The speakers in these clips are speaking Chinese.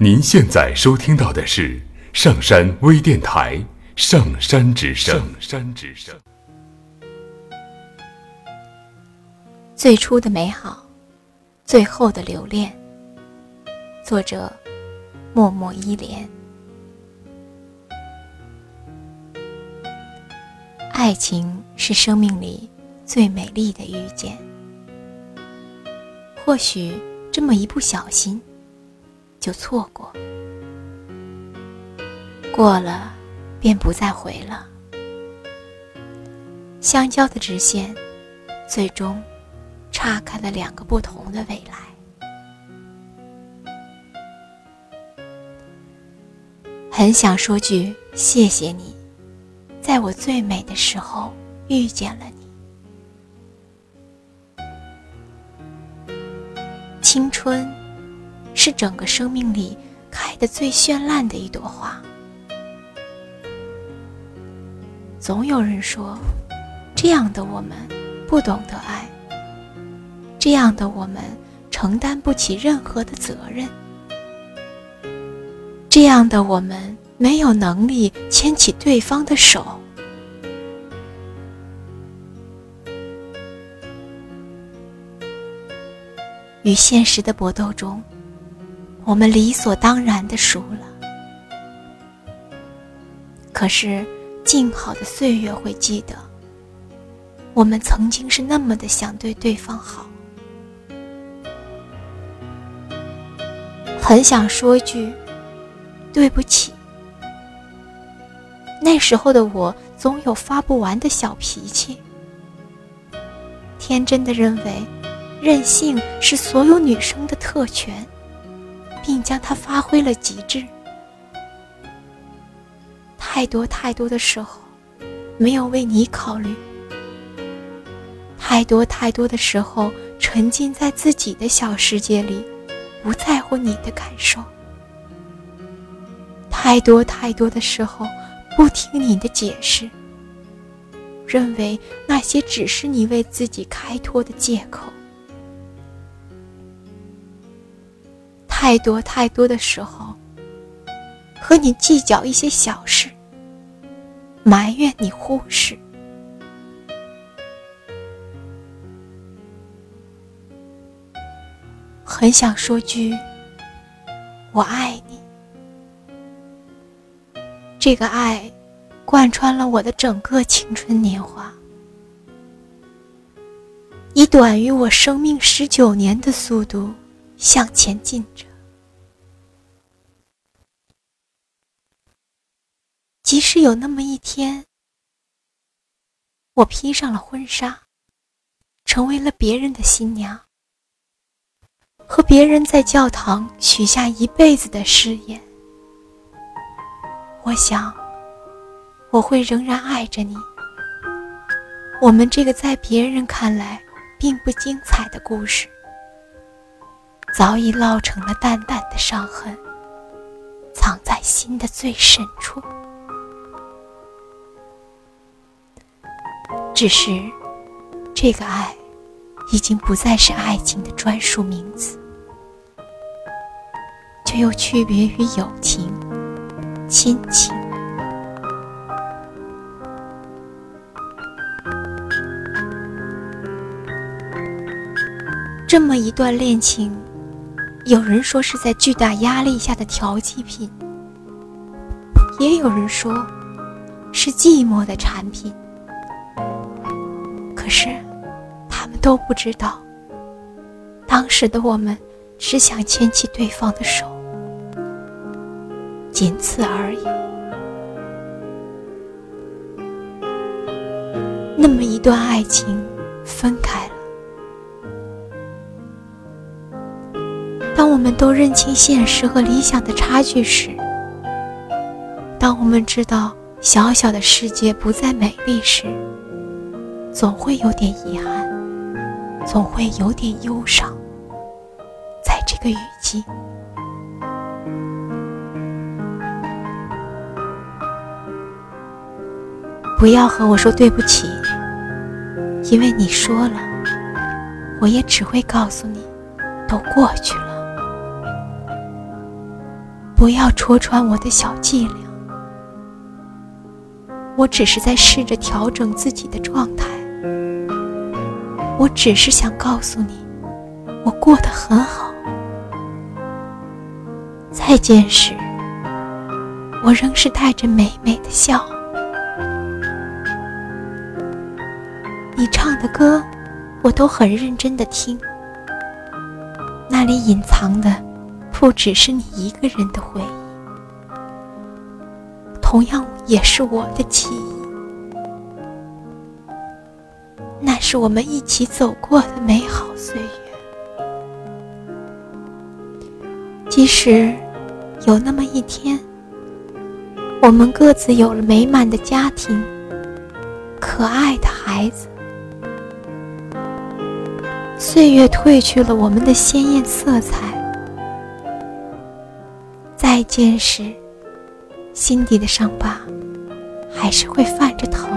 您现在收听到的是上山微电台《上山之声》。上山之声。最初的美好，最后的留恋。作者：默默依莲。爱情是生命里最美丽的遇见。或许这么一不小心。就错过，过了便不再回了。相交的直线，最终岔开了两个不同的未来。很想说句谢谢你，在我最美的时候遇见了你。青春。是整个生命里开的最绚烂的一朵花。总有人说，这样的我们不懂得爱，这样的我们承担不起任何的责任，这样的我们没有能力牵起对方的手。与现实的搏斗中。我们理所当然的输了，可是静好的岁月会记得，我们曾经是那么的想对对方好，很想说句对不起。那时候的我总有发不完的小脾气，天真的认为任性是所有女生的特权。将它发挥了极致。太多太多的时候，没有为你考虑；太多太多的时候，沉浸在自己的小世界里，不在乎你的感受；太多太多的时候，不听你的解释，认为那些只是你为自己开脱的借口。太多太多的时候，和你计较一些小事，埋怨你忽视，很想说句“我爱你”，这个爱贯穿了我的整个青春年华，以短于我生命十九年的速度向前进着。即使有那么一天，我披上了婚纱，成为了别人的新娘，和别人在教堂许下一辈子的誓言，我想，我会仍然爱着你。我们这个在别人看来并不精彩的故事，早已烙成了淡淡的伤痕，藏在心的最深处。只是，这个爱，已经不再是爱情的专属名词，却又区别于友情、亲情。这么一段恋情，有人说是在巨大压力下的调剂品，也有人说，是寂寞的产品。可是，他们都不知道，当时的我们只想牵起对方的手，仅此而已。那么一段爱情分开了，当我们都认清现实和理想的差距时，当我们知道小小的世界不再美丽时，总会有点遗憾，总会有点忧伤。在这个雨季，不要和我说对不起，因为你说了，我也只会告诉你，都过去了。不要戳穿我的小伎俩，我只是在试着调整自己的状态。我只是想告诉你，我过得很好。再见时，我仍是带着美美的笑。你唱的歌，我都很认真的听。那里隐藏的，不只是你一个人的回忆，同样也是我的记忆。那是我们一起走过的美好岁月。即使有那么一天，我们各自有了美满的家庭，可爱的孩子。岁月褪去了我们的鲜艳色彩，再见时，心底的伤疤还是会泛着疼。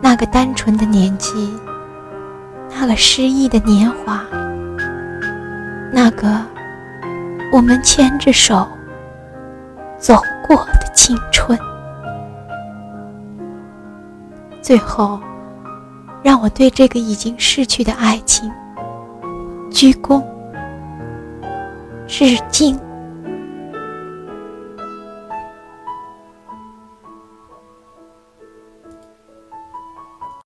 那个单纯的年纪，那个失意的年华，那个我们牵着手走过的青春。最后，让我对这个已经逝去的爱情鞠躬致敬。